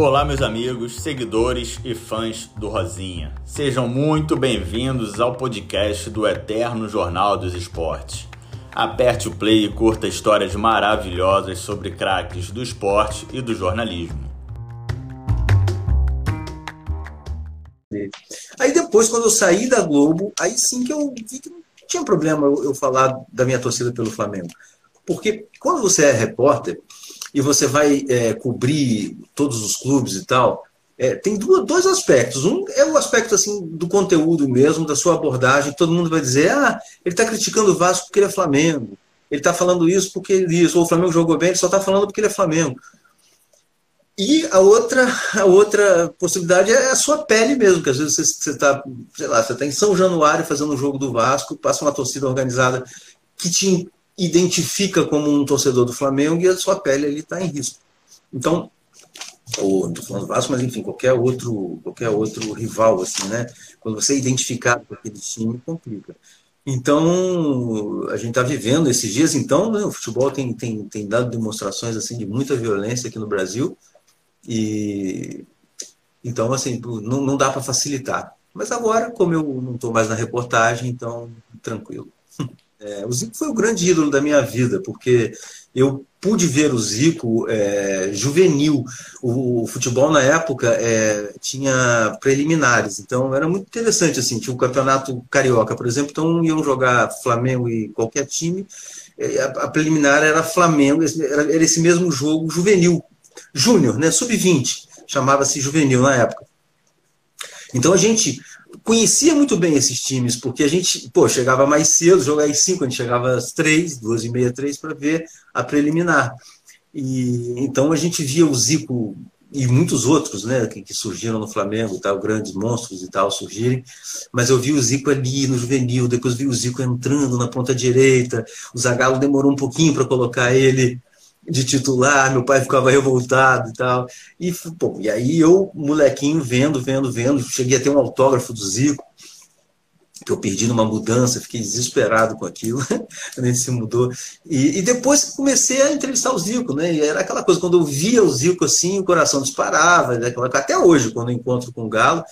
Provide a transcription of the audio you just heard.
Olá, meus amigos, seguidores e fãs do Rosinha. Sejam muito bem-vindos ao podcast do Eterno Jornal dos Esportes. Aperte o play e curta histórias maravilhosas sobre craques do esporte e do jornalismo. Aí depois, quando eu saí da Globo, aí sim que eu vi que não tinha problema eu falar da minha torcida pelo Flamengo. Porque quando você é repórter, e você vai é, cobrir todos os clubes e tal, é, tem duas, dois aspectos. Um é o aspecto assim do conteúdo mesmo, da sua abordagem. Todo mundo vai dizer, ah, ele está criticando o Vasco porque ele é Flamengo. Ele está falando isso porque ele isso. Ou o Flamengo jogou bem, ele só está falando porque ele é Flamengo. E a outra, a outra possibilidade é a sua pele mesmo, que às vezes você está, sei lá, você está em São Januário fazendo um jogo do Vasco, passa uma torcida organizada que te identifica como um torcedor do Flamengo e a sua pele ali está em risco. Então, ou estou falando do Vasco, mas enfim, qualquer outro, qualquer outro rival, assim, né? Quando você é identificado com aquele time, complica. Então, a gente está vivendo esses dias, então, né, o futebol tem, tem, tem dado demonstrações assim de muita violência aqui no Brasil, e então, assim, não, não dá para facilitar. Mas agora, como eu não estou mais na reportagem, então, tranquilo. É, o Zico foi o grande ídolo da minha vida, porque eu pude ver o Zico é, juvenil. O, o, futebol na época é, tinha preliminares, então era muito interessante. assim Tinha o campeonato carioca, por exemplo, então iam jogar Flamengo e qualquer time. É, a, a preliminar era Flamengo, era, era esse mesmo jogo juvenil, júnior, né, sub-20, chamava-se juvenil na época. Então a gente conhecia muito bem esses times, porque a gente, pô, chegava mais cedo, jogava às 5, a gente chegava às 3, 2 e meia, 3, para ver a preliminar. E então a gente via o Zico e muitos outros, né, que, que surgiram no Flamengo tal, grandes monstros e tal surgirem, mas eu vi o Zico ali no juvenil, depois vi o Zico entrando na ponta direita, o Zagallo demorou um pouquinho para colocar ele de titular, meu pai ficava revoltado e tal. E, pô, e aí eu, molequinho, vendo, vendo, vendo, cheguei a ter um autógrafo do Zico, que eu perdi numa mudança, fiquei desesperado com aquilo, ele se mudou. E, e, depois comecei a entrevistar o Zico, né? E era aquela coisa, quando eu via o Zico assim, o coração disparava, né? até hoje, quando eu encontro com o Galo.